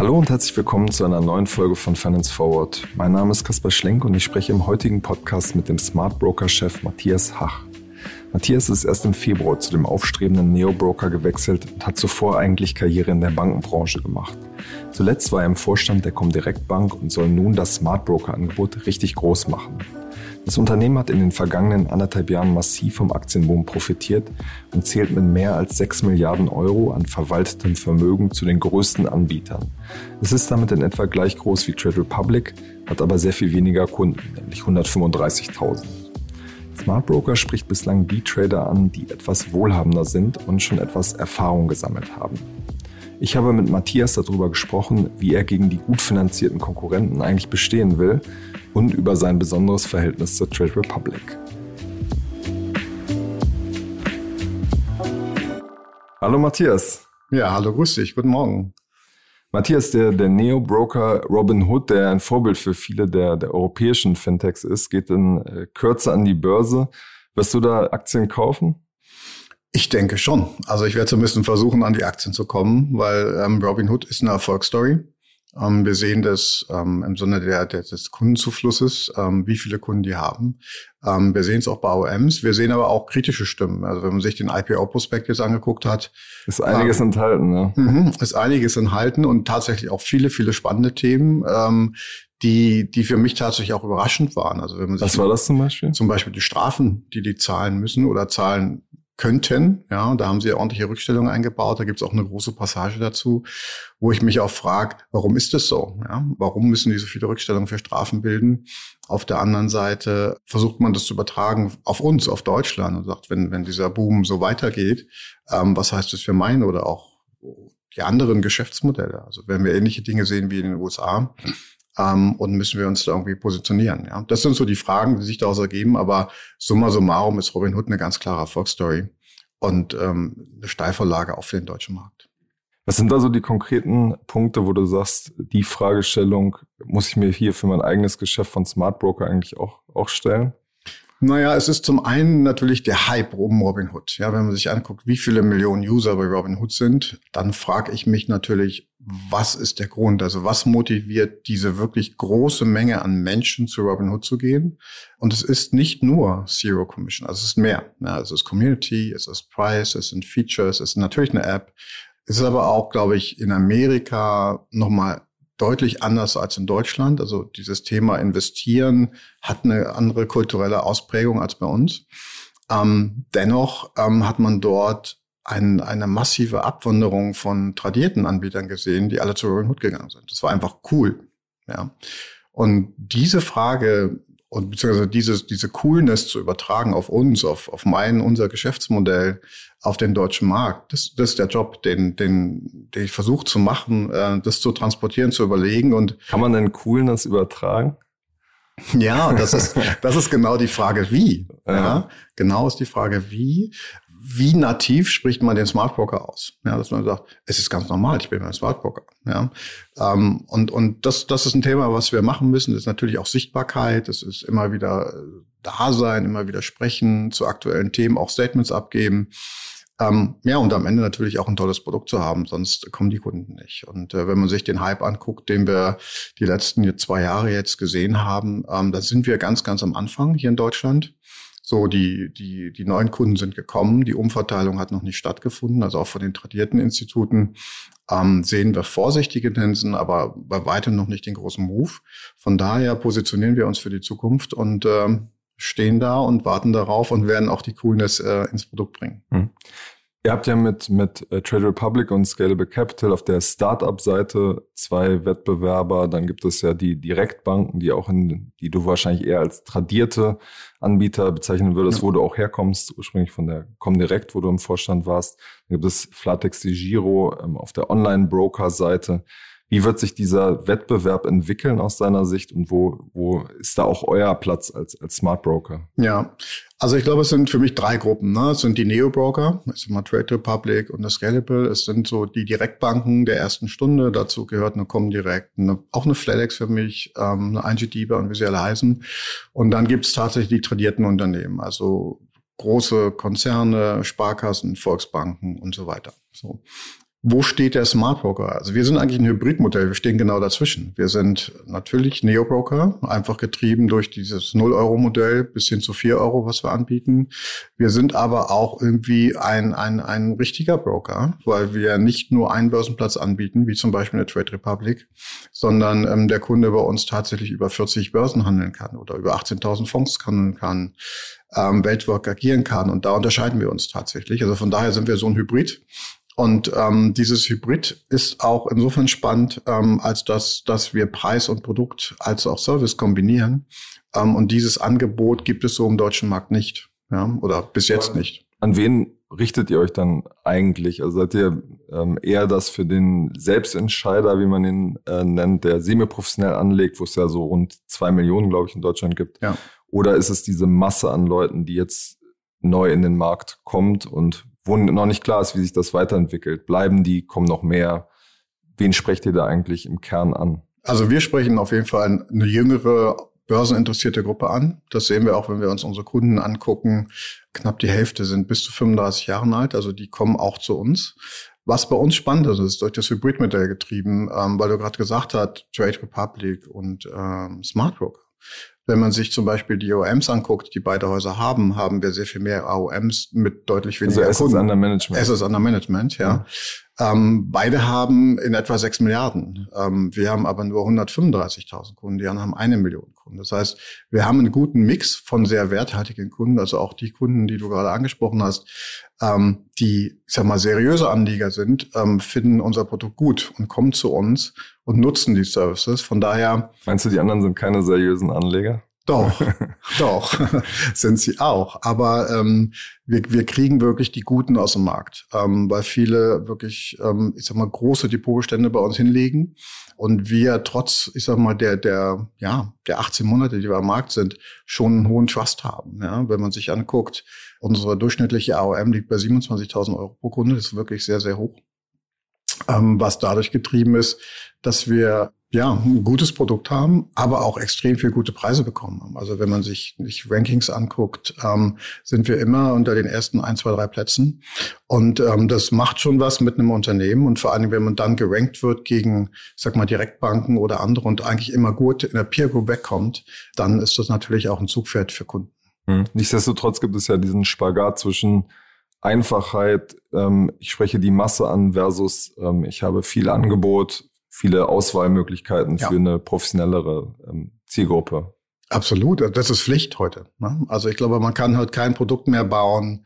Hallo und herzlich willkommen zu einer neuen Folge von Finance Forward. Mein Name ist Kaspar Schlenk und ich spreche im heutigen Podcast mit dem Smart Broker Chef Matthias Hach. Matthias ist erst im Februar zu dem aufstrebenden Neo-Broker gewechselt und hat zuvor eigentlich Karriere in der Bankenbranche gemacht. Zuletzt war er im Vorstand der Comdirect Bank und soll nun das Smart Broker Angebot richtig groß machen. Das Unternehmen hat in den vergangenen anderthalb Jahren massiv vom Aktienboom profitiert und zählt mit mehr als 6 Milliarden Euro an verwaltetem Vermögen zu den größten Anbietern. Es ist damit in etwa gleich groß wie Trade Republic, hat aber sehr viel weniger Kunden, nämlich 135.000. Smart Broker spricht bislang die Trader an, die etwas wohlhabender sind und schon etwas Erfahrung gesammelt haben. Ich habe mit Matthias darüber gesprochen, wie er gegen die gut finanzierten Konkurrenten eigentlich bestehen will und über sein besonderes Verhältnis zur Trade Republic. Hallo Matthias. Ja, hallo, grüß dich, guten Morgen. Matthias, der, der Neo-Broker Robin Hood, der ein Vorbild für viele der, der europäischen Fintechs ist, geht in äh, Kürze an die Börse. Wirst du da Aktien kaufen? Ich denke schon. Also ich werde zumindest versuchen, an die Aktien zu kommen, weil ähm, Robin Hood ist eine Erfolgsstory. Ähm, wir sehen das ähm, im Sinne der, der, des Kundenzuflusses, ähm, wie viele Kunden die haben. Ähm, wir sehen es auch bei OMs. Wir sehen aber auch kritische Stimmen. Also wenn man sich den IPO-Prospekt jetzt angeguckt hat. Ist einiges ähm, enthalten, ne? Mhm, ist einiges enthalten und tatsächlich auch viele, viele spannende Themen. Ähm, die, die für mich tatsächlich auch überraschend waren. Also wenn man sich Was war das zum Beispiel? Zum Beispiel die Strafen, die die zahlen müssen oder zahlen könnten. Ja, da haben sie ordentliche Rückstellungen eingebaut. Da gibt es auch eine große Passage dazu, wo ich mich auch frage, warum ist das so? Ja, warum müssen die so viele Rückstellungen für Strafen bilden? Auf der anderen Seite versucht man das zu übertragen auf uns, auf Deutschland und sagt, wenn, wenn dieser Boom so weitergeht, ähm, was heißt das für meine oder auch die anderen Geschäftsmodelle? Also wenn wir ähnliche Dinge sehen wie in den USA, ähm, und müssen wir uns da irgendwie positionieren. Ja? Das sind so die Fragen, die sich daraus ergeben, aber summa summarum ist Robin Hood eine ganz klare Erfolgsstory und ähm, eine Steilvorlage auf den deutschen Markt. Was sind da so die konkreten Punkte, wo du sagst, die Fragestellung muss ich mir hier für mein eigenes Geschäft von Smart Broker eigentlich auch, auch stellen? Naja, es ist zum einen natürlich der Hype um Robinhood. Ja, wenn man sich anguckt, wie viele Millionen User bei Robinhood sind, dann frage ich mich natürlich, was ist der Grund? Also was motiviert diese wirklich große Menge an Menschen zu Robinhood zu gehen? Und es ist nicht nur Zero Commission, also es ist mehr. Ja, es ist Community, es ist Price, es sind Features, es ist natürlich eine App. Es ist aber auch, glaube ich, in Amerika nochmal deutlich anders als in Deutschland. Also dieses Thema Investieren hat eine andere kulturelle Ausprägung als bei uns. Ähm, dennoch ähm, hat man dort ein, eine massive Abwanderung von tradierten Anbietern gesehen, die alle zu Robinhood gegangen sind. Das war einfach cool. Ja. Und diese Frage und beziehungsweise dieses, diese Coolness zu übertragen auf uns, auf, auf mein, unser Geschäftsmodell, auf den deutschen Markt. Das, das ist der Job, den, den, den ich versuche zu machen, äh, das zu transportieren, zu überlegen. Und Kann man denn Coolness übertragen? Ja, das ist, das ist genau die Frage, wie. Ja. ja. genau ist die Frage, wie wie nativ spricht man den Smart Broker aus? Ja, dass man sagt, es ist ganz normal, ich bin ein Smart Broker. Ja, ähm, und und das das ist ein Thema, was wir machen müssen. Das ist natürlich auch Sichtbarkeit. Das ist immer wieder äh, da sein, immer wieder sprechen zu aktuellen Themen, auch Statements abgeben. Ähm, ja, und am Ende natürlich auch ein tolles Produkt zu haben, sonst kommen die Kunden nicht. Und äh, wenn man sich den Hype anguckt, den wir die letzten zwei Jahre jetzt gesehen haben, ähm, da sind wir ganz, ganz am Anfang hier in Deutschland. So, die, die, die neuen Kunden sind gekommen, die Umverteilung hat noch nicht stattgefunden, also auch von den tradierten Instituten ähm, sehen wir vorsichtige Tendenzen, aber bei weitem noch nicht den großen Move. Von daher positionieren wir uns für die Zukunft und ähm, stehen da und warten darauf und werden auch die Coolness äh, ins Produkt bringen. Hm. Ihr habt ja mit, mit äh, Trade Republic und Scalable Capital auf der Startup-Seite zwei Wettbewerber. Dann gibt es ja die Direktbanken, die auch in, die du wahrscheinlich eher als tradierte Anbieter bezeichnen würdest, ja. wo du auch herkommst, ursprünglich von der Comdirect, wo du im Vorstand warst. Dann gibt es Flatex Giro ähm, auf der Online-Broker-Seite. Wie wird sich dieser Wettbewerb entwickeln aus deiner Sicht und wo, wo ist da auch euer Platz als, als Smart Broker? Ja, also ich glaube, es sind für mich drei Gruppen. Ne? Es sind die Neo-Broker, es mal Trade Republic und das Scalable. Es sind so die Direktbanken der ersten Stunde. Dazu gehört eine Comdirect, eine, auch eine FedEx für mich, ähm, eine ING DIBA und wie sie alle heißen. Und dann gibt es tatsächlich die tradierten Unternehmen, also große Konzerne, Sparkassen, Volksbanken und so weiter. So. Wo steht der Smart Broker? Also wir sind eigentlich ein Hybridmodell, wir stehen genau dazwischen. Wir sind natürlich Neo-Broker, einfach getrieben durch dieses 0-Euro-Modell bis hin zu 4 Euro, was wir anbieten. Wir sind aber auch irgendwie ein, ein, ein richtiger Broker, weil wir nicht nur einen Börsenplatz anbieten, wie zum Beispiel eine Trade Republic, sondern ähm, der Kunde bei uns tatsächlich über 40 Börsen handeln kann oder über 18.000 Fonds handeln kann, ähm, weltweit agieren kann. Und da unterscheiden wir uns tatsächlich. Also von daher sind wir so ein Hybrid. Und ähm, dieses Hybrid ist auch insofern spannend, ähm, als dass, dass wir Preis und Produkt als auch Service kombinieren. Ähm, und dieses Angebot gibt es so im deutschen Markt nicht. Ja, oder bis jetzt nicht. An wen richtet ihr euch dann eigentlich? Also seid ihr ähm, eher das für den Selbstentscheider, wie man ihn äh, nennt, der semi-professionell anlegt, wo es ja so rund zwei Millionen, glaube ich, in Deutschland gibt? Ja. Oder ist es diese Masse an Leuten, die jetzt neu in den Markt kommt und wo noch nicht klar ist, wie sich das weiterentwickelt. Bleiben die, kommen noch mehr? Wen sprecht ihr da eigentlich im Kern an? Also wir sprechen auf jeden Fall eine jüngere börseninteressierte Gruppe an. Das sehen wir auch, wenn wir uns unsere Kunden angucken. Knapp die Hälfte sind bis zu 35 Jahren alt, also die kommen auch zu uns. Was bei uns spannend ist, ist durch das Hybrid-Modell getrieben, ähm, weil du gerade gesagt hast, Trade Republic und ähm, Smart Broker. Wenn man sich zum Beispiel die OMs anguckt, die beide Häuser haben, haben wir sehr viel mehr AOMs mit deutlich weniger also Assets under Management. Assets under Management, ja. ja. Ähm, beide haben in etwa 6 Milliarden. Ähm, wir haben aber nur 135.000 Kunden, die anderen haben eine Million Kunden. Das heißt, wir haben einen guten Mix von sehr werthaltigen Kunden, also auch die Kunden, die du gerade angesprochen hast, ähm, die, ich sag mal, seriöse Anleger sind, ähm, finden unser Produkt gut und kommen zu uns und nutzen die Services. Von daher. Meinst du, die anderen sind keine seriösen Anleger? Doch, doch, sind sie auch. Aber ähm, wir, wir kriegen wirklich die Guten aus dem Markt, ähm, weil viele wirklich, ähm, ich sag mal, große Depotbestände bei uns hinlegen und wir trotz, ich sag mal, der der ja der 18 Monate, die wir am Markt sind, schon einen hohen Trust haben. Ja, wenn man sich anguckt, unsere durchschnittliche AOM liegt bei 27.000 Euro pro Kunde, das ist wirklich sehr sehr hoch, ähm, was dadurch getrieben ist, dass wir ja, ein gutes Produkt haben, aber auch extrem viel gute Preise bekommen haben. Also wenn man sich, sich Rankings anguckt, ähm, sind wir immer unter den ersten ein, zwei, drei Plätzen. Und ähm, das macht schon was mit einem Unternehmen. Und vor allem, wenn man dann gerankt wird gegen, sag mal, Direktbanken oder andere und eigentlich immer gut in der Peer Group wegkommt, dann ist das natürlich auch ein Zugpferd für Kunden. Hm. Nichtsdestotrotz gibt es ja diesen Spagat zwischen Einfachheit, ähm, ich spreche die Masse an versus ähm, ich habe viel Angebot, viele Auswahlmöglichkeiten ja. für eine professionellere ähm, Zielgruppe. Absolut, das ist Pflicht heute. Ne? Also ich glaube, man kann halt kein Produkt mehr bauen,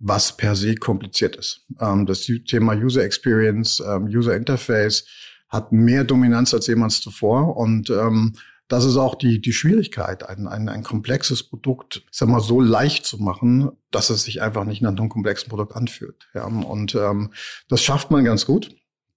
was per se kompliziert ist. Ähm, das Thema User Experience, ähm, User Interface hat mehr Dominanz als jemals zuvor und ähm, das ist auch die, die Schwierigkeit, ein, ein, ein komplexes Produkt, ich sag mal, so leicht zu machen, dass es sich einfach nicht nach einem komplexen Produkt anfühlt. Ja, und ähm, das schafft man ganz gut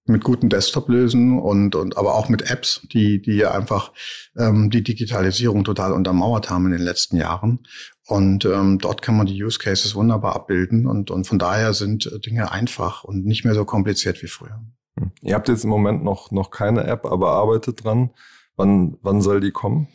mit guten Desktop-Lösen und, und aber auch mit Apps, die, die einfach ähm, die Digitalisierung total untermauert haben in den letzten Jahren. Und ähm, dort kann man die Use Cases wunderbar abbilden und, und von daher sind Dinge einfach und nicht mehr so kompliziert wie früher. Hm. Ihr habt jetzt im Moment noch, noch keine App, aber arbeitet dran. Wann, wann soll die kommen?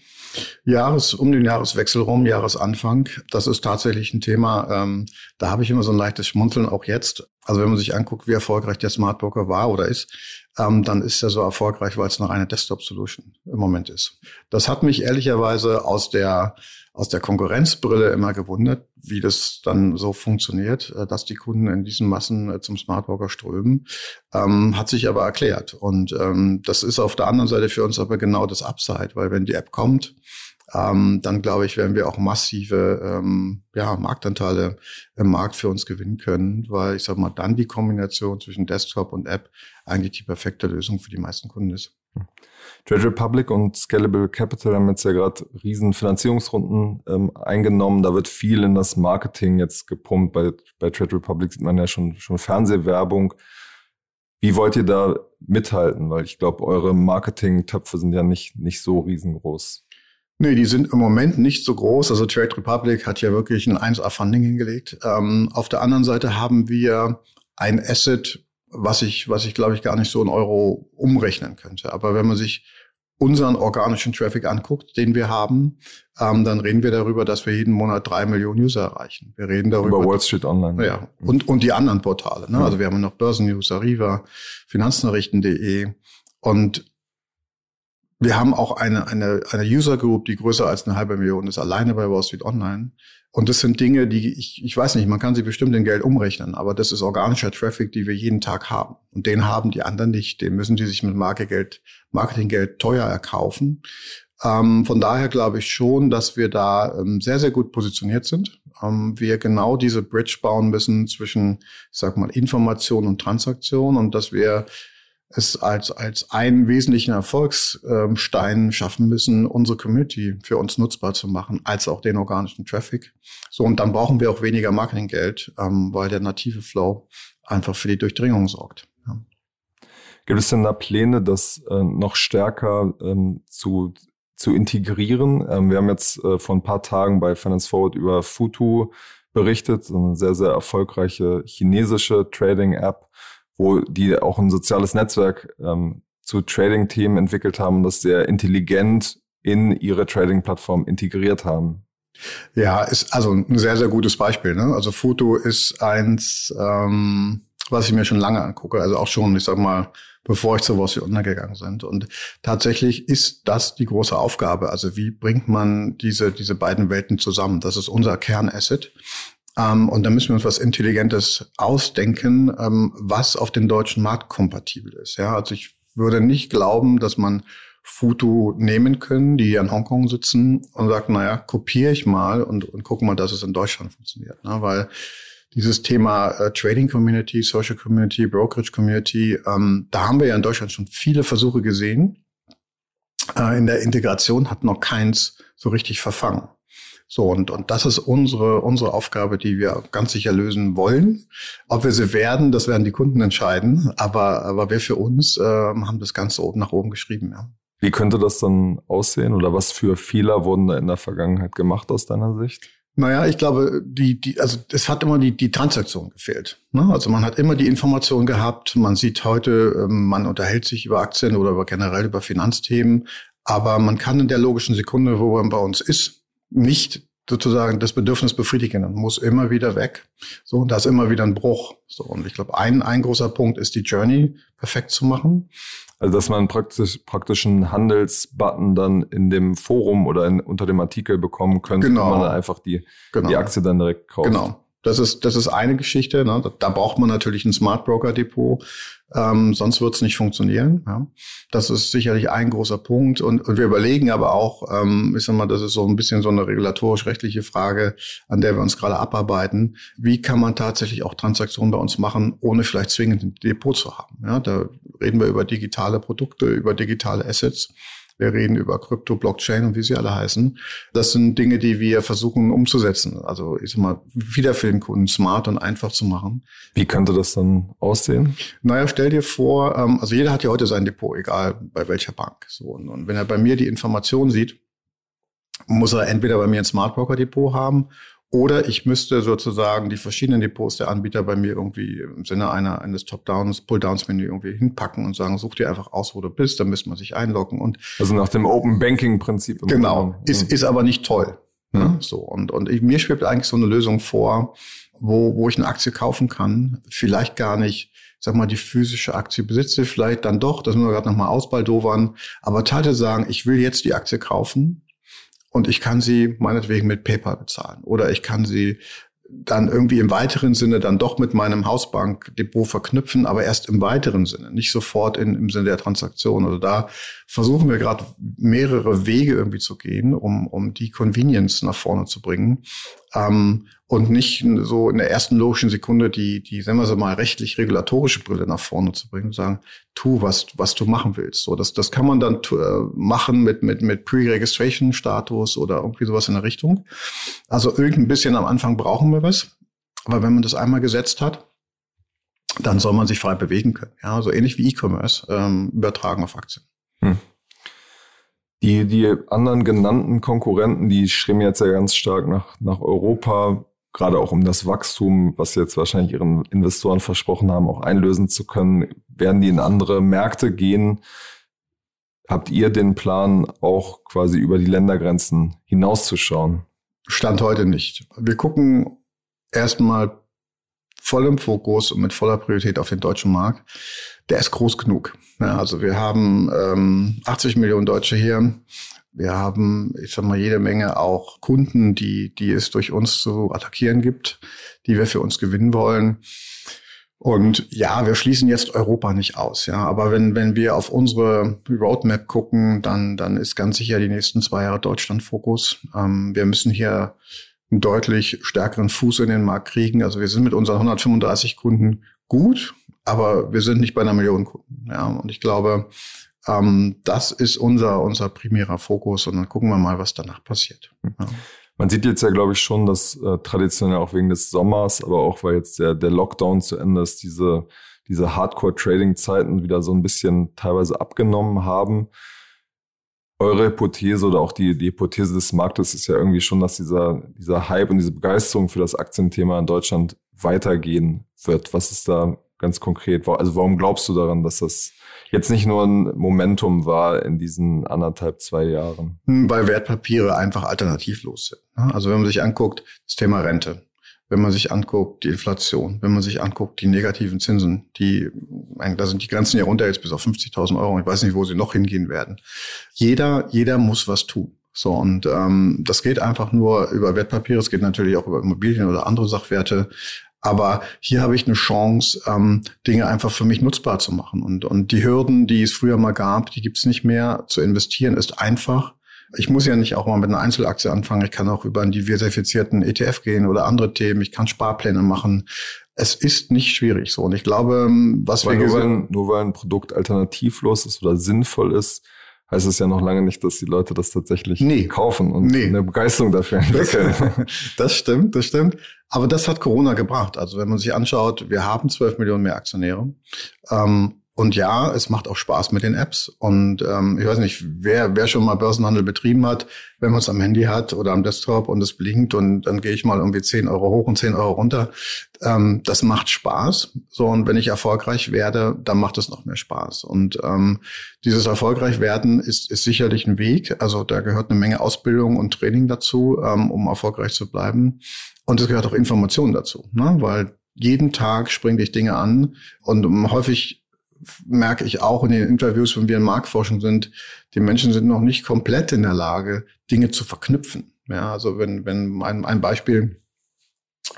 Jahres, um den Jahreswechsel rum, Jahresanfang. Das ist tatsächlich ein Thema. Ähm, da habe ich immer so ein leichtes Schmunzeln, auch jetzt. Also wenn man sich anguckt, wie erfolgreich der Smart Broker war oder ist, ähm, dann ist er so erfolgreich, weil es noch eine Desktop-Solution im Moment ist. Das hat mich ehrlicherweise aus der aus der Konkurrenzbrille immer gewundert, wie das dann so funktioniert, äh, dass die Kunden in diesen Massen äh, zum Smart Broker strömen, ähm, hat sich aber erklärt. Und ähm, das ist auf der anderen Seite für uns aber genau das Upside, weil wenn die App kommt, ähm, dann glaube ich, werden wir auch massive ähm, ja, Marktanteile im Markt für uns gewinnen können, weil ich sage mal, dann die Kombination zwischen Desktop und App eigentlich die perfekte Lösung für die meisten Kunden ist. Trade Republic und Scalable Capital haben jetzt ja gerade riesen Finanzierungsrunden ähm, eingenommen. Da wird viel in das Marketing jetzt gepumpt. Bei, bei Trade Republic sieht man ja schon, schon Fernsehwerbung. Wie wollt ihr da mithalten? Weil ich glaube, eure Marketing-Töpfe sind ja nicht, nicht so riesengroß. Nee, die sind im Moment nicht so groß. Also Trade Republic hat ja wirklich ein 1A-Funding hingelegt. Ähm, auf der anderen Seite haben wir ein Asset, was ich, was ich glaube ich gar nicht so in Euro umrechnen könnte. Aber wenn man sich unseren organischen Traffic anguckt, den wir haben, ähm, dann reden wir darüber, dass wir jeden Monat drei Millionen User erreichen. Wir reden darüber. Über Wall Street Online. Ja, und, und die anderen Portale. Ne? Also wir haben noch Börsennews, Arriva, Finanznachrichten.de und wir haben auch eine, eine, eine User Group, die größer als eine halbe Million ist, alleine bei Wall Street Online. Und das sind Dinge, die ich, ich weiß nicht, man kann sie bestimmt in Geld umrechnen, aber das ist organischer Traffic, die wir jeden Tag haben. Und den haben die anderen nicht. Den müssen die sich mit Markegeld, Marketinggeld teuer erkaufen. Ähm, von daher glaube ich schon, dass wir da ähm, sehr, sehr gut positioniert sind. Ähm, wir genau diese Bridge bauen müssen zwischen, ich sag mal, Information und Transaktion und dass wir es als, als einen wesentlichen Erfolgsstein schaffen müssen, unsere Community für uns nutzbar zu machen, als auch den organischen Traffic. So, und dann brauchen wir auch weniger Marketinggeld, ähm, weil der native Flow einfach für die Durchdringung sorgt. Ja. Gibt es denn da Pläne, das äh, noch stärker ähm, zu, zu integrieren? Ähm, wir haben jetzt äh, vor ein paar Tagen bei Finance Forward über Futu berichtet, eine sehr, sehr erfolgreiche chinesische Trading-App, wo die auch ein soziales Netzwerk ähm, zu Trading-Themen entwickelt haben das sehr intelligent in ihre Trading-Plattform integriert haben. Ja, ist also ein sehr, sehr gutes Beispiel. Ne? Also Foto ist eins, ähm, was ich mir schon lange angucke. Also auch schon, ich sag mal, bevor ich zu was wir untergegangen sind. Und tatsächlich ist das die große Aufgabe. Also wie bringt man diese, diese beiden Welten zusammen? Das ist unser Kernasset. Ähm, und da müssen wir uns was Intelligentes ausdenken, ähm, was auf den deutschen Markt kompatibel ist. Ja, also ich würde nicht glauben, dass man Futu nehmen können, die in Hongkong sitzen und sagt, naja, kopiere ich mal und, und guck mal, dass es in Deutschland funktioniert. Ne? Weil dieses Thema äh, Trading Community, Social Community, Brokerage Community, ähm, da haben wir ja in Deutschland schon viele Versuche gesehen. Äh, in der Integration hat noch keins so richtig verfangen. So, und, und das ist unsere, unsere Aufgabe, die wir ganz sicher lösen wollen. Ob wir sie werden, das werden die Kunden entscheiden. Aber, aber wir für uns äh, haben das Ganze oben nach oben geschrieben, ja. Wie könnte das dann aussehen oder was für Fehler wurden da in der Vergangenheit gemacht aus deiner Sicht? Naja, ich glaube, die, die, also es hat immer die, die Transaktion gefehlt. Ne? Also man hat immer die Information gehabt. Man sieht heute, ähm, man unterhält sich über Aktien oder über generell über Finanzthemen, aber man kann in der logischen Sekunde, wo man bei uns ist, nicht sozusagen das Bedürfnis befriedigen und muss immer wieder weg. So, und da ist immer wieder ein Bruch. So, und ich glaube, ein, ein großer Punkt ist die Journey perfekt zu machen. Also, dass man praktisch, praktisch einen Handelsbutton dann in dem Forum oder in, unter dem Artikel bekommen könnte, genau. wo man dann einfach die, genau. die Aktie dann direkt kauft. Genau. Das ist, das ist eine Geschichte. Ne? Da braucht man natürlich ein Smart Broker Depot. Ähm, sonst wird es nicht funktionieren. Ja? Das ist sicherlich ein großer Punkt. Und, und wir überlegen aber auch, ähm, ich sag mal, das ist so ein bisschen so eine regulatorisch-rechtliche Frage, an der wir uns gerade abarbeiten. Wie kann man tatsächlich auch Transaktionen bei uns machen, ohne vielleicht zwingend ein Depot zu haben? Ja? Da reden wir über digitale Produkte, über digitale Assets. Wir reden über Krypto, Blockchain und wie sie alle heißen. Das sind Dinge, die wir versuchen umzusetzen. Also ich sag mal, wieder für den Kunden smart und einfach zu machen. Wie könnte das dann aussehen? Naja, stell dir vor, ähm, also jeder hat ja heute sein Depot, egal bei welcher Bank. So, und wenn er bei mir die Information sieht, muss er entweder bei mir ein Smart Broker Depot haben oder ich müsste sozusagen die verschiedenen Depots der Anbieter bei mir irgendwie im Sinne einer, eines Top-Downs, Pull-Downs-Menü irgendwie hinpacken und sagen, such dir einfach aus, wo du bist, dann müsste man sich einloggen und. Also nach dem Open Banking-Prinzip. Genau. Ist, ist aber nicht toll. Ne? Mhm. So. Und, und ich, mir schwebt eigentlich so eine Lösung vor, wo, wo ich eine Aktie kaufen kann, vielleicht gar nicht, sag mal, die physische Aktie besitze, vielleicht dann doch, das müssen wir gerade nochmal ausbaldowern, aber Teile sagen, ich will jetzt die Aktie kaufen, und ich kann sie meinetwegen mit PayPal bezahlen oder ich kann sie dann irgendwie im weiteren Sinne dann doch mit meinem Hausbankdepot verknüpfen, aber erst im weiteren Sinne, nicht sofort in, im Sinne der Transaktion. Also da versuchen wir gerade mehrere Wege irgendwie zu gehen, um, um die Convenience nach vorne zu bringen. Ähm, und nicht so in der ersten logischen Sekunde die, die, sagen wir so mal, rechtlich-regulatorische Brille nach vorne zu bringen und sagen, tu, was, was du machen willst. So, das, das kann man dann äh, machen mit, mit, mit Pre-Registration-Status oder irgendwie sowas in der Richtung. Also irgendein bisschen am Anfang brauchen wir was. Aber wenn man das einmal gesetzt hat, dann soll man sich frei bewegen können. Ja, so ähnlich wie E-Commerce ähm, übertragen auf Aktien. Hm. Die, die anderen genannten Konkurrenten, die streben jetzt ja ganz stark nach, nach Europa, gerade auch um das Wachstum, was sie jetzt wahrscheinlich ihren Investoren versprochen haben, auch einlösen zu können, werden die in andere Märkte gehen. Habt ihr den Plan, auch quasi über die Ländergrenzen hinauszuschauen? Stand heute nicht. Wir gucken erstmal voll im Fokus und mit voller Priorität auf den deutschen Markt. Der ist groß genug. Ja, also wir haben ähm, 80 Millionen Deutsche hier. Wir haben, ich sag mal, jede Menge auch Kunden, die, die es durch uns zu attackieren gibt, die wir für uns gewinnen wollen. Und ja, wir schließen jetzt Europa nicht aus, ja. Aber wenn, wenn wir auf unsere Roadmap gucken, dann, dann ist ganz sicher die nächsten zwei Jahre Deutschland Fokus. Ähm, wir müssen hier einen deutlich stärkeren Fuß in den Markt kriegen. Also wir sind mit unseren 135 Kunden gut, aber wir sind nicht bei einer Million Kunden, ja. Und ich glaube, ähm, das ist unser, unser primärer Fokus. Und dann gucken wir mal, was danach passiert. Ja. Man sieht jetzt ja, glaube ich, schon, dass äh, traditionell auch wegen des Sommers, aber auch weil jetzt der, der Lockdown zu Ende ist, diese, diese Hardcore-Trading-Zeiten wieder so ein bisschen teilweise abgenommen haben. Eure Hypothese oder auch die, die Hypothese des Marktes ist ja irgendwie schon, dass dieser, dieser Hype und diese Begeisterung für das Aktienthema in Deutschland weitergehen wird. Was ist da ganz konkret? Also warum glaubst du daran, dass das jetzt nicht nur ein Momentum war in diesen anderthalb, zwei Jahren? Hm, weil Wertpapiere einfach alternativlos sind. Ne? Also wenn man sich anguckt, das Thema Rente, wenn man sich anguckt, die Inflation, wenn man sich anguckt, die negativen Zinsen, die, da sind die Grenzen ja runter jetzt bis auf 50.000 Euro. Ich weiß nicht, wo sie noch hingehen werden. Jeder, jeder muss was tun. So, und ähm, das geht einfach nur über Wertpapiere, es geht natürlich auch über Immobilien oder andere Sachwerte. Aber hier habe ich eine Chance, ähm, Dinge einfach für mich nutzbar zu machen. Und, und die Hürden, die es früher mal gab, die gibt es nicht mehr. Zu investieren ist einfach. Ich muss ja nicht auch mal mit einer Einzelaktie anfangen. Ich kann auch über einen diversifizierten ETF gehen oder andere Themen. Ich kann Sparpläne machen. Es ist nicht schwierig so. Und ich glaube, was Weil wir nur weil, nur weil ein Produkt alternativlos ist oder sinnvoll ist, heißt es ja noch lange nicht, dass die Leute das tatsächlich nee. kaufen und nee. eine Begeisterung dafür entwickeln. Das stimmt, das stimmt. Aber das hat Corona gebracht. Also wenn man sich anschaut, wir haben 12 Millionen mehr Aktionäre. Ähm, und ja, es macht auch Spaß mit den Apps. Und ähm, ich weiß nicht, wer, wer schon mal Börsenhandel betrieben hat, wenn man es am Handy hat oder am Desktop und es blinkt und dann gehe ich mal irgendwie 10 Euro hoch und 10 Euro runter. Ähm, das macht Spaß. So, und wenn ich erfolgreich werde, dann macht es noch mehr Spaß. Und ähm, dieses erfolgreich werden ist, ist sicherlich ein Weg. Also da gehört eine Menge Ausbildung und Training dazu, ähm, um erfolgreich zu bleiben. Und es gehört auch Information dazu, ne? weil jeden Tag springe ich Dinge an und häufig merke ich auch in den Interviews, wenn wir in Marktforschung sind, die Menschen sind noch nicht komplett in der Lage, Dinge zu verknüpfen. Ja, also wenn, wenn ein, ein Beispiel,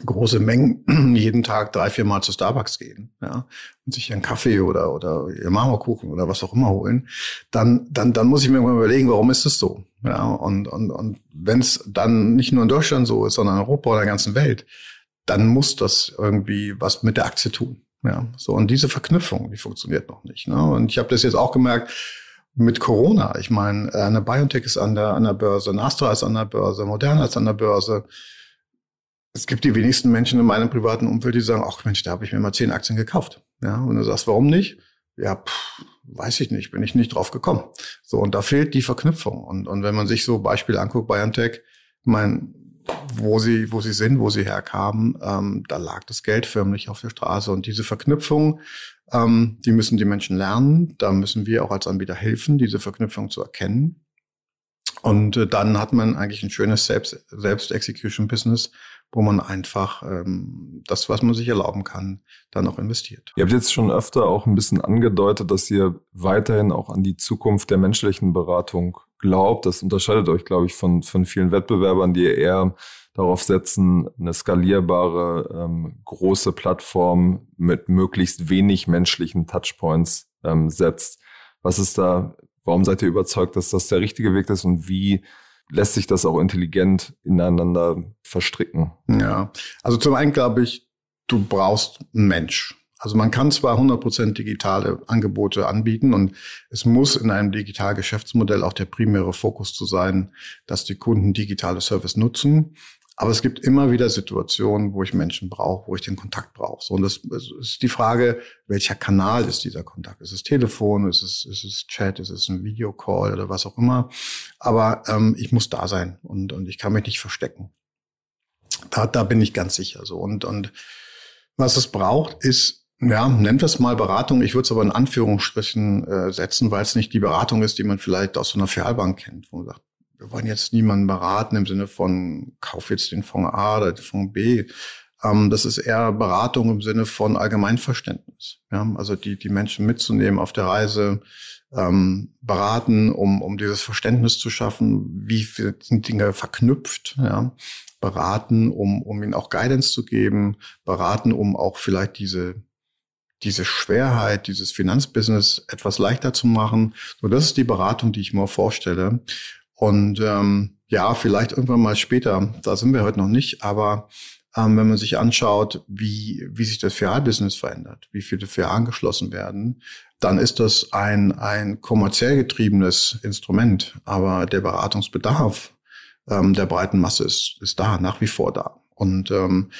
große Mengen jeden Tag drei, vier Mal zu Starbucks gehen, ja, und sich einen Kaffee oder, oder ihr Marmorkuchen oder was auch immer holen, dann, dann, dann muss ich mir mal überlegen, warum ist das so? Ja, und, und, und wenn es dann nicht nur in Deutschland so ist, sondern in Europa oder der ganzen Welt, dann muss das irgendwie was mit der Aktie tun. Ja, so und diese Verknüpfung, die funktioniert noch nicht. Ne? Und ich habe das jetzt auch gemerkt mit Corona. Ich meine, eine Biotech ist an der an der Börse, Astra ist an der Börse, Moderna ist an der Börse. Es gibt die wenigsten Menschen in meinem privaten Umfeld, die sagen, ach Mensch, da habe ich mir mal zehn Aktien gekauft. Ja, und du sagst, warum nicht? Ja, pff, weiß ich nicht, bin ich nicht drauf gekommen. So, und da fehlt die Verknüpfung. Und, und wenn man sich so Beispiele anguckt, BioNTech, mein, wo sie, wo sie sind, wo sie herkamen, ähm, da lag das Geld förmlich auf der Straße. Und diese Verknüpfung, ähm, die müssen die Menschen lernen. Da müssen wir auch als Anbieter helfen, diese Verknüpfung zu erkennen. Und äh, dann hat man eigentlich ein schönes Selbst, Selbst-Execution-Business, wo man einfach ähm, das, was man sich erlauben kann, dann auch investiert. Ihr habt jetzt schon öfter auch ein bisschen angedeutet, dass ihr weiterhin auch an die Zukunft der menschlichen Beratung glaubt. Das unterscheidet euch, glaube ich, von, von vielen Wettbewerbern, die eher darauf setzen, eine skalierbare, ähm, große Plattform mit möglichst wenig menschlichen Touchpoints ähm, setzt. Was ist da, warum seid ihr überzeugt, dass das der richtige Weg ist und wie lässt sich das auch intelligent ineinander verstricken? Ja, also zum einen glaube ich, du brauchst einen Mensch. Also man kann zwar 100% digitale Angebote anbieten und es muss in einem Digitalgeschäftsmodell auch der primäre Fokus zu sein, dass die Kunden digitale Service nutzen. Aber es gibt immer wieder Situationen, wo ich Menschen brauche, wo ich den Kontakt brauche. So, und das ist die Frage, welcher Kanal ist dieser Kontakt? Ist es Telefon, ist es, ist es Chat, ist es ein Videocall oder was auch immer? Aber ähm, ich muss da sein und, und ich kann mich nicht verstecken. Da, da bin ich ganz sicher so. Und, und was es braucht, ist Ja, nennt es mal Beratung. Ich würde es aber in Anführungsstrichen äh, setzen, weil es nicht die Beratung ist, die man vielleicht aus so einer Filialbank kennt, wo man sagt, wir wollen jetzt niemanden beraten im Sinne von, kauf jetzt den Fonds A oder den Fonds B. Ähm, das ist eher Beratung im Sinne von Allgemeinverständnis. Ja? Also die, die Menschen mitzunehmen auf der Reise, ähm, beraten, um, um dieses Verständnis zu schaffen, wie sind Dinge verknüpft, ja? beraten, um, um ihnen auch Guidance zu geben, beraten, um auch vielleicht diese, diese Schwerheit, dieses Finanzbusiness etwas leichter zu machen. So, das ist die Beratung, die ich mir vorstelle. Und ähm, ja, vielleicht irgendwann mal später, da sind wir heute noch nicht, aber ähm, wenn man sich anschaut, wie, wie sich das Filialbusiness verändert, wie viele Filialen angeschlossen werden, dann ist das ein, ein kommerziell getriebenes Instrument. Aber der Beratungsbedarf ähm, der breiten Masse ist, ist da, nach wie vor da. Und ähm,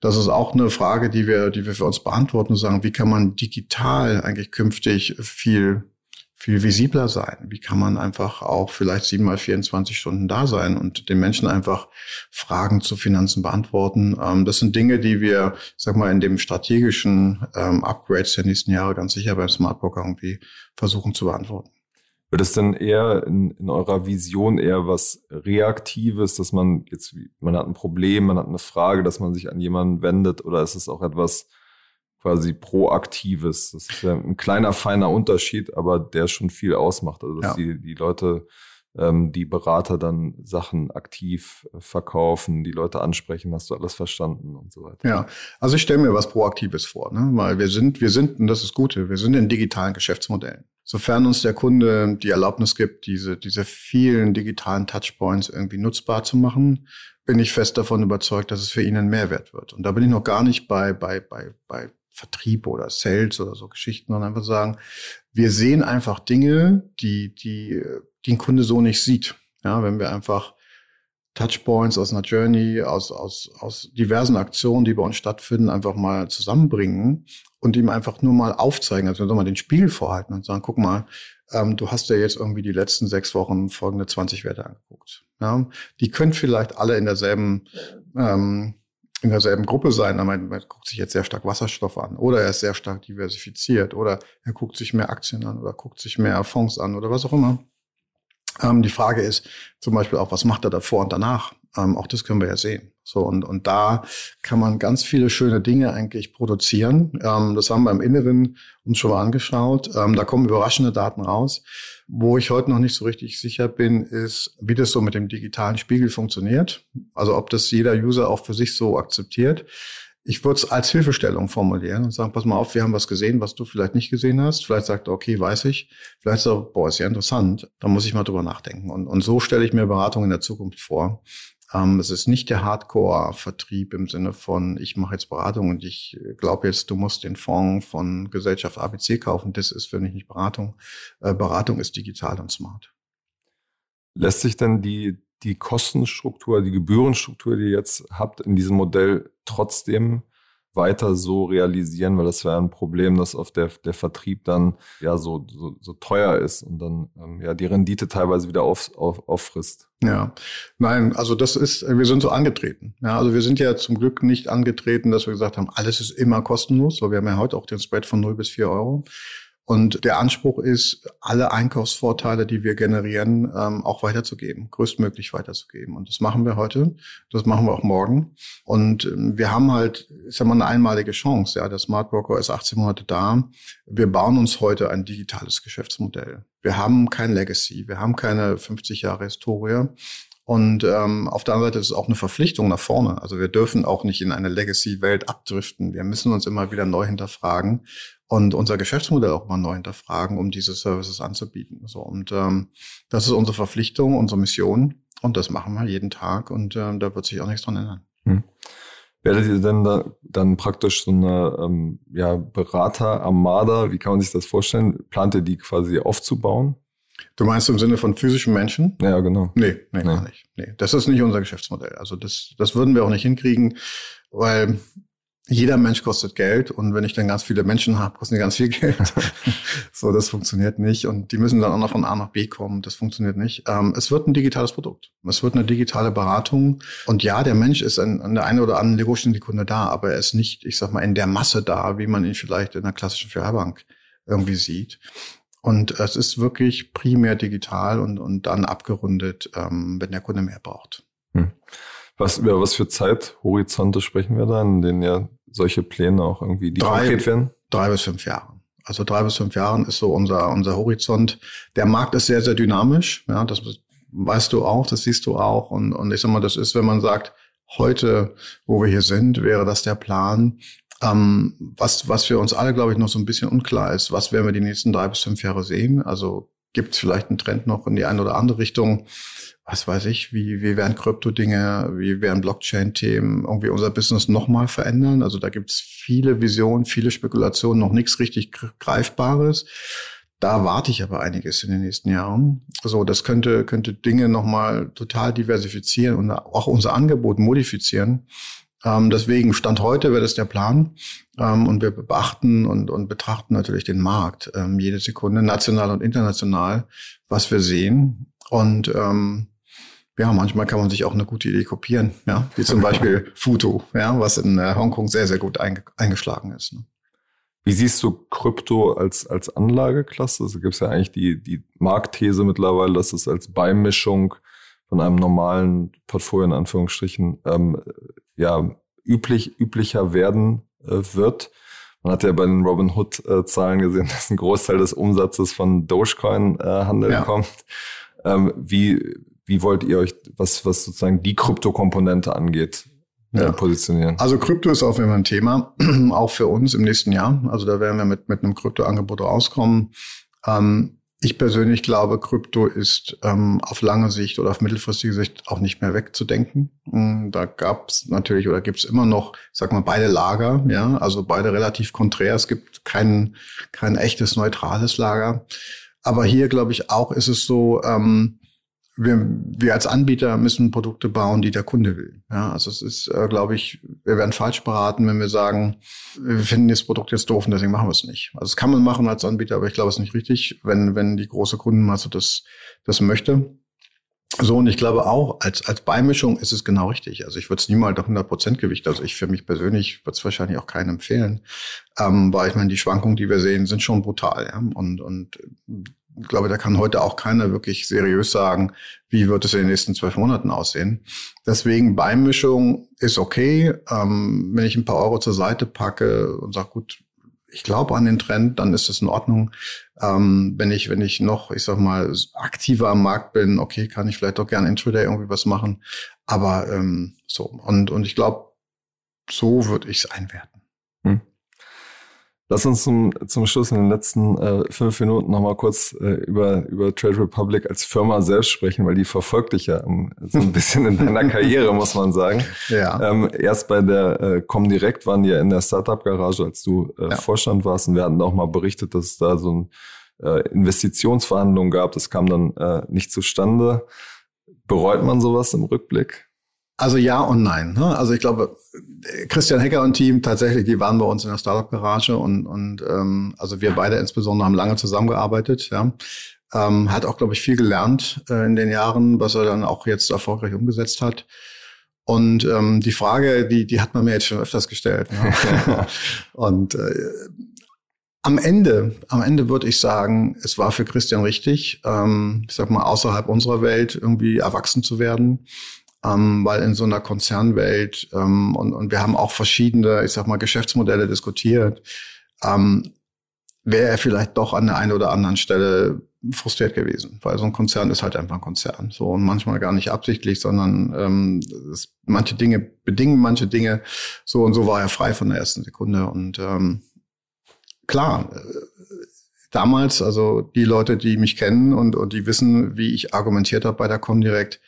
das ist auch eine Frage, die wir, die wir für uns beantworten und sagen, wie kann man digital eigentlich künftig viel viel visibler sein? Wie kann man einfach auch vielleicht sieben mal 24 Stunden da sein und den Menschen einfach Fragen zu Finanzen beantworten? Ähm, das sind Dinge, die wir, sag mal, in dem strategischen ähm, Upgrades der nächsten Jahre ganz sicher beim Smart irgendwie versuchen zu beantworten. Wird es denn eher in, in eurer Vision eher was Reaktives, dass man jetzt, man hat ein Problem, man hat eine Frage, dass man sich an jemanden wendet oder ist es auch etwas, quasi Proaktives. Das ist ja ein kleiner, feiner Unterschied, aber der schon viel ausmacht. Also dass ja. die, die Leute, ähm, die Berater dann Sachen aktiv äh, verkaufen, die Leute ansprechen, hast du alles verstanden und so weiter. Ja, also ich stelle mir was Proaktives vor, ne? weil wir sind, wir sind, und das ist Gute, wir sind in digitalen Geschäftsmodellen. Sofern uns der Kunde die Erlaubnis gibt, diese, diese vielen digitalen Touchpoints irgendwie nutzbar zu machen, bin ich fest davon überzeugt, dass es für ihn ein Mehrwert wird. Und da bin ich noch gar nicht bei, bei, bei, bei Vertrieb oder Sales oder so Geschichten, und einfach sagen, wir sehen einfach Dinge, die, die, die ein Kunde so nicht sieht. Ja, wenn wir einfach Touchpoints aus einer Journey, aus, aus, aus diversen Aktionen, die bei uns stattfinden, einfach mal zusammenbringen und ihm einfach nur mal aufzeigen, also mal den Spiegel vorhalten und sagen, guck mal, ähm, du hast ja jetzt irgendwie die letzten sechs Wochen folgende 20 Werte angeguckt. Ja, die können vielleicht alle in derselben ähm, in derselben Gruppe sein, man, man guckt sich jetzt sehr stark Wasserstoff an oder er ist sehr stark diversifiziert oder er guckt sich mehr Aktien an oder guckt sich mehr Fonds an oder was auch immer. Ähm, die Frage ist zum Beispiel auch, was macht er davor und danach? Ähm, auch das können wir ja sehen. So, und, und da kann man ganz viele schöne Dinge eigentlich produzieren. Ähm, das haben wir im Inneren uns schon mal angeschaut. Ähm, da kommen überraschende Daten raus. Wo ich heute noch nicht so richtig sicher bin, ist, wie das so mit dem digitalen Spiegel funktioniert. Also ob das jeder User auch für sich so akzeptiert. Ich würde es als Hilfestellung formulieren und sagen, pass mal auf, wir haben was gesehen, was du vielleicht nicht gesehen hast. Vielleicht sagt er, okay, weiß ich. Vielleicht sagt er, boah, ist ja interessant. Da muss ich mal drüber nachdenken. Und, und so stelle ich mir Beratung in der Zukunft vor. Ähm, es ist nicht der Hardcore-Vertrieb im Sinne von, ich mache jetzt Beratung und ich glaube jetzt, du musst den Fonds von Gesellschaft ABC kaufen. Das ist für mich nicht Beratung. Äh, Beratung ist digital und smart. Lässt sich denn die, die Kostenstruktur, die Gebührenstruktur, die ihr jetzt habt, in diesem Modell trotzdem weiter so realisieren, weil das wäre ein Problem, dass auf der, der Vertrieb dann ja so, so, so teuer ist und dann ähm, ja die Rendite teilweise wieder auf, auf, auffrisst. Ja, nein, also das ist, wir sind so angetreten. Ja, also wir sind ja zum Glück nicht angetreten, dass wir gesagt haben, alles ist immer kostenlos, weil wir haben ja heute auch den Spread von 0 bis 4 Euro. Und der Anspruch ist, alle Einkaufsvorteile, die wir generieren, ähm, auch weiterzugeben, größtmöglich weiterzugeben. Und das machen wir heute, das machen wir auch morgen. Und ähm, wir haben halt, ist ja mal eine einmalige Chance. Ja, der Smart Broker ist 18 Monate da. Wir bauen uns heute ein digitales Geschäftsmodell. Wir haben kein Legacy, wir haben keine 50 Jahre Historie. Und ähm, auf der anderen Seite ist es auch eine Verpflichtung nach vorne. Also wir dürfen auch nicht in eine Legacy-Welt abdriften. Wir müssen uns immer wieder neu hinterfragen und unser Geschäftsmodell auch mal neu hinterfragen, um diese Services anzubieten. So und ähm, das ist unsere Verpflichtung, unsere Mission und das machen wir jeden Tag und ähm, da wird sich auch nichts dran ändern. Hm. Werdet ihr denn da dann praktisch so eine ähm, ja, Berater-Armada, wie kann man sich das vorstellen? Plant ihr die quasi aufzubauen? Du meinst im Sinne von physischen Menschen? Ja, genau. Nee, nee, nee. gar nicht. Nee, das ist nicht unser Geschäftsmodell. Also das, das würden wir auch nicht hinkriegen, weil jeder Mensch kostet Geld und wenn ich dann ganz viele Menschen habe, kosten die ganz viel Geld. so, das funktioniert nicht und die müssen dann auch noch von A nach B kommen. Das funktioniert nicht. Ähm, es wird ein digitales Produkt. Es wird eine digitale Beratung und ja, der Mensch ist an, an der einen oder anderen Sekunde da, aber er ist nicht, ich sag mal, in der Masse da, wie man ihn vielleicht in einer klassischen Filialbank irgendwie sieht. Und es ist wirklich primär digital und, und dann abgerundet, ähm, wenn der Kunde mehr braucht. Hm. Was, über was für Zeithorizonte sprechen wir da, in denen ja solche Pläne auch irgendwie die drei, konkret werden? Drei bis fünf Jahre. Also drei bis fünf Jahren ist so unser, unser Horizont. Der Markt ist sehr, sehr dynamisch. Ja, das weißt du auch, das siehst du auch. Und, und ich sag mal, das ist, wenn man sagt, heute, wo wir hier sind, wäre das der Plan. Ähm, was, was für uns alle, glaube ich, noch so ein bisschen unklar ist, was werden wir die nächsten drei bis fünf Jahre sehen? Also gibt es vielleicht einen Trend noch in die eine oder andere Richtung? Was weiß ich, wie, wie werden Krypto-Dinge, wie werden Blockchain-Themen irgendwie unser Business nochmal verändern. Also da gibt's viele Visionen, viele Spekulationen, noch nichts richtig Greifbares. Da warte ich aber einiges in den nächsten Jahren. So, das könnte, könnte Dinge nochmal total diversifizieren und auch unser Angebot modifizieren. Ähm, deswegen Stand heute wäre das der Plan. Ähm, und wir beachten und, und betrachten natürlich den Markt ähm, jede Sekunde, national und international, was wir sehen. Und ähm, ja, manchmal kann man sich auch eine gute Idee kopieren, ja, wie zum Beispiel Futo, ja, was in äh, Hongkong sehr, sehr gut einge eingeschlagen ist. Ne? Wie siehst du Krypto als, als Anlageklasse? Also gibt es ja eigentlich die, die Marktthese mittlerweile, dass es als Beimischung von einem normalen Portfolio in Anführungsstrichen ähm, ja üblich, üblicher werden äh, wird. Man hat ja bei den Robinhood-Zahlen äh, gesehen, dass ein Großteil des Umsatzes von Dogecoin-Handel äh, ja. kommt. Ähm, wie, wie wollt ihr euch, was, was sozusagen die Kryptokomponente angeht, äh, ja. positionieren? Also Krypto ist auch immer ein Thema, auch für uns im nächsten Jahr. Also da werden wir mit, mit einem Kryptoangebot rauskommen. Ähm, ich persönlich glaube, Krypto ist ähm, auf lange Sicht oder auf mittelfristige Sicht auch nicht mehr wegzudenken. Mm, da gab es natürlich oder gibt es immer noch, sag mal, beide Lager, ja, also beide relativ konträr. Es gibt kein, kein echtes neutrales Lager. Aber hier, glaube ich, auch ist es so, ähm, wir, wir als Anbieter müssen Produkte bauen, die der Kunde will. Ja, also es ist, äh, glaube ich, wir werden falsch beraten, wenn wir sagen, wir finden das Produkt jetzt doof und deswegen machen wir es nicht. Also das kann man machen als Anbieter, aber ich glaube, es ist nicht richtig, wenn, wenn die große Kundenmasse das, das möchte. So, und ich glaube auch, als, als Beimischung ist es genau richtig. Also ich würde es niemals auf 100% Gewicht, also ich für mich persönlich würde es wahrscheinlich auch keinen empfehlen, ähm, weil ich meine, die Schwankungen, die wir sehen, sind schon brutal. Ja? Und, und ich glaube, da kann heute auch keiner wirklich seriös sagen, wie wird es in den nächsten zwölf Monaten aussehen. Deswegen Beimischung ist okay. Ähm, wenn ich ein paar Euro zur Seite packe und sage, gut, ich glaube an den Trend, dann ist es in Ordnung. Ähm, wenn ich, wenn ich noch, ich sag mal, aktiver am Markt bin, okay, kann ich vielleicht auch gerne Intraday irgendwie was machen. Aber ähm, so. Und, und ich glaube, so würde ich es einwerten. Lass uns zum, zum Schluss in den letzten äh, fünf Minuten nochmal kurz äh, über, über Trade Republic als Firma selbst sprechen, weil die verfolgt dich ja um, so ein bisschen in deiner Karriere, muss man sagen. Ja. Ähm, erst bei der äh, Comdirect waren die ja in der Startup-Garage, als du äh, ja. Vorstand warst. Und wir hatten auch mal berichtet, dass es da so ein äh, Investitionsverhandlungen gab. Das kam dann äh, nicht zustande. Bereut man sowas im Rückblick? Also ja und nein. Ne? Also ich glaube, Christian Hecker und Team tatsächlich, die waren bei uns in der Startup-Garage und, und ähm, also wir beide insbesondere haben lange zusammengearbeitet. Ja. Ähm, hat auch, glaube ich, viel gelernt äh, in den Jahren, was er dann auch jetzt erfolgreich umgesetzt hat. Und ähm, die Frage, die, die hat man mir jetzt schon öfters gestellt. Ne? und äh, am Ende, am Ende würde ich sagen, es war für Christian richtig, ähm, ich sag mal, außerhalb unserer Welt irgendwie erwachsen zu werden ähm, weil in so einer Konzernwelt ähm, und, und wir haben auch verschiedene, ich sag mal, Geschäftsmodelle diskutiert, ähm, wäre er vielleicht doch an der einen oder anderen Stelle frustriert gewesen, weil so ein Konzern ist halt einfach ein Konzern. So und manchmal gar nicht absichtlich, sondern ähm, es, manche Dinge bedingen manche Dinge. So und so war er frei von der ersten Sekunde. Und ähm, klar, äh, damals, also die Leute, die mich kennen und, und die wissen, wie ich argumentiert habe bei der Comdirect,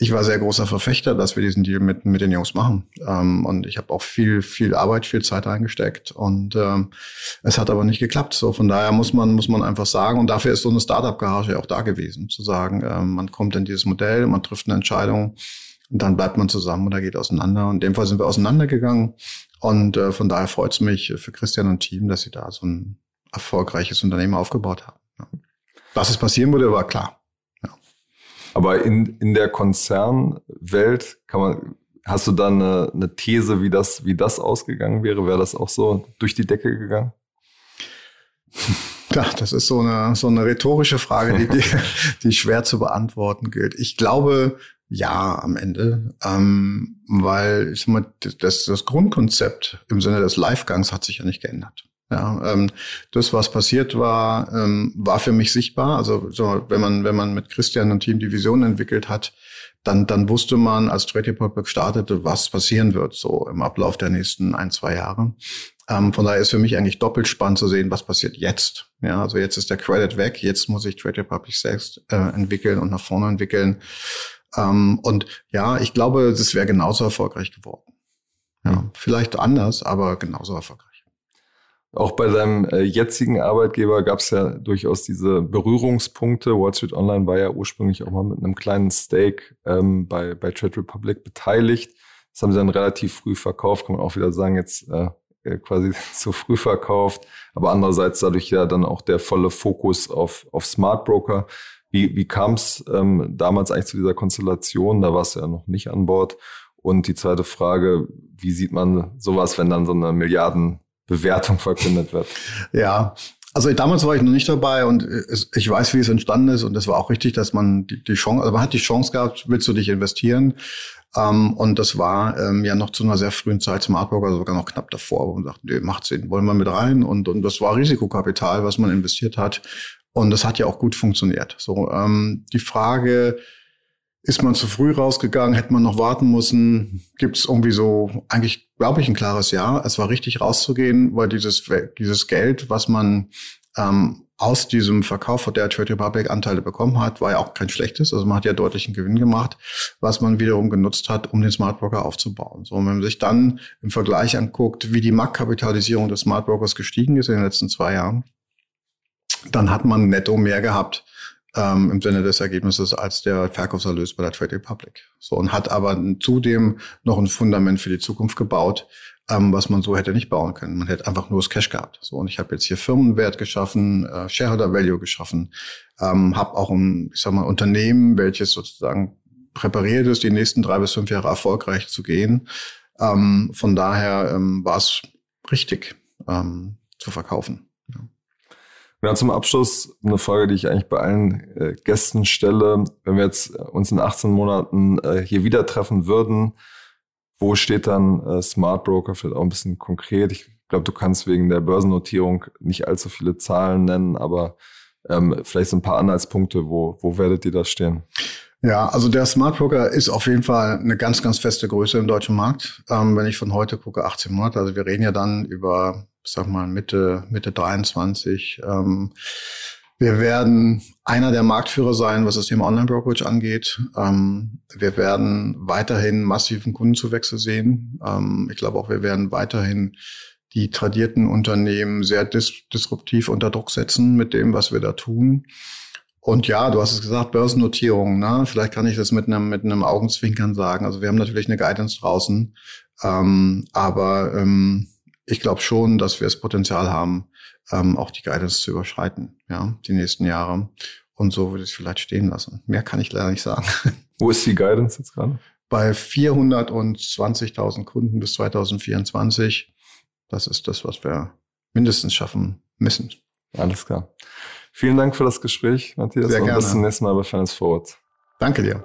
ich war sehr großer Verfechter, dass wir diesen Deal mit, mit den Jungs machen. Ähm, und ich habe auch viel, viel Arbeit, viel Zeit reingesteckt. Und ähm, es hat aber nicht geklappt. So, von daher muss man, muss man einfach sagen, und dafür ist so eine Startup-Garage auch da gewesen, zu sagen, ähm, man kommt in dieses Modell, man trifft eine Entscheidung Und dann bleibt man zusammen oder geht auseinander. Und in dem Fall sind wir auseinandergegangen. Und äh, von daher freut es mich für Christian und Team, dass sie da so ein erfolgreiches Unternehmen aufgebaut haben. Ja. Dass es passieren würde, war klar. Aber in, in der Konzernwelt kann man, hast du da eine, eine These, wie das, wie das ausgegangen wäre? Wäre das auch so durch die Decke gegangen? Ja, das ist so eine, so eine rhetorische Frage, die, die, die schwer zu beantworten gilt. Ich glaube, ja, am Ende, ähm, weil ich sag mal, das, das Grundkonzept im Sinne des Livegangs hat sich ja nicht geändert. Ja, ähm, das, was passiert war, ähm, war für mich sichtbar. Also so, wenn man wenn man mit Christian und Team die Vision entwickelt hat, dann dann wusste man, als Trade Republic startete, was passieren wird so im Ablauf der nächsten ein zwei Jahre. Ähm, von daher ist für mich eigentlich doppelt spannend zu sehen, was passiert jetzt. Ja, also jetzt ist der Credit weg, jetzt muss ich Trade Republic selbst äh, entwickeln und nach vorne entwickeln. Ähm, und ja, ich glaube, das wäre genauso erfolgreich geworden. Ja, mhm. vielleicht anders, aber genauso erfolgreich. Auch bei deinem äh, jetzigen Arbeitgeber gab es ja durchaus diese Berührungspunkte. Wall Street Online war ja ursprünglich auch mal mit einem kleinen Stake ähm, bei, bei Trade Republic beteiligt. Das haben sie dann relativ früh verkauft, kann man auch wieder sagen, jetzt äh, äh, quasi zu früh verkauft. Aber andererseits dadurch ja dann auch der volle Fokus auf, auf Smart Broker. Wie, wie kam es ähm, damals eigentlich zu dieser Konstellation? Da warst du ja noch nicht an Bord. Und die zweite Frage, wie sieht man sowas, wenn dann so eine Milliardenbewertung verkündet wird? Ja, also damals war ich noch nicht dabei und ich weiß, wie es entstanden ist und es war auch richtig, dass man die, Chance, also man hat die Chance gehabt, willst du dich investieren? Ähm, und das war ähm, ja noch zu einer sehr frühen Zeit Smartbook, also sogar noch knapp davor, wo man sagt, nee, macht Sinn, wollen wir mit rein. Und, und das war Risikokapital, was man investiert hat. Und das hat ja auch gut funktioniert. So, ähm, die Frage, ist man zu früh rausgegangen? Hätte man noch warten müssen? Gibt es irgendwie so, eigentlich glaube ich, ein klares Ja. Es war richtig rauszugehen, weil dieses, dieses Geld, was man ähm, aus diesem Verkauf von der Trade Republic Anteile bekommen hat, war ja auch kein schlechtes. Also man hat ja deutlichen Gewinn gemacht, was man wiederum genutzt hat, um den Smart Broker aufzubauen. So, und wenn man sich dann im Vergleich anguckt, wie die Marktkapitalisierung des Smart Brokers gestiegen ist in den letzten zwei Jahren, dann hat man netto mehr gehabt ähm, im Sinne des Ergebnisses als der Verkaufserlös bei der Trade Republic. So und hat aber zudem noch ein Fundament für die Zukunft gebaut, ähm, was man so hätte nicht bauen können. Man hätte einfach nur das Cash gehabt. So, und ich habe jetzt hier Firmenwert geschaffen, äh, Shareholder Value geschaffen, ähm, habe auch ein, ich sag mal, Unternehmen, welches sozusagen präpariert ist, die nächsten drei bis fünf Jahre erfolgreich zu gehen. Ähm, von daher ähm, war es richtig ähm, zu verkaufen. Ja. Zum Abschluss eine Frage, die ich eigentlich bei allen äh, Gästen stelle. Wenn wir jetzt uns in 18 Monaten äh, hier wieder treffen würden, wo steht dann äh, Smart Broker vielleicht auch ein bisschen konkret? Ich glaube, du kannst wegen der Börsennotierung nicht allzu viele Zahlen nennen, aber ähm, vielleicht so ein paar Anhaltspunkte, wo, wo werdet ihr da stehen? Ja, also der Smart Broker ist auf jeden Fall eine ganz, ganz feste Größe im deutschen Markt. Ähm, wenn ich von heute gucke, 18 Monate, also wir reden ja dann über, ich sag mal, Mitte, Mitte 23. Ähm, wir werden einer der Marktführer sein, was das Thema Online-Brokerage angeht. Ähm, wir werden weiterhin massiven Kundenzuwechsel sehen. Ähm, ich glaube auch, wir werden weiterhin die tradierten Unternehmen sehr dis disruptiv unter Druck setzen mit dem, was wir da tun. Und ja, du hast es gesagt, Börsennotierung. Ne? Vielleicht kann ich das mit einem mit einem Augenzwinkern sagen. Also wir haben natürlich eine Guidance draußen, ähm, aber ähm, ich glaube schon, dass wir das Potenzial haben, ähm, auch die Guidance zu überschreiten, ja, die nächsten Jahre. Und so würde ich es vielleicht stehen lassen. Mehr kann ich leider nicht sagen. Wo ist die Guidance jetzt gerade? Bei 420.000 Kunden bis 2024. Das ist das, was wir mindestens schaffen müssen. Alles klar. Vielen Dank für das Gespräch, Matthias. Sehr und gerne. bis zum nächsten Mal bei Finance Forward. Danke dir.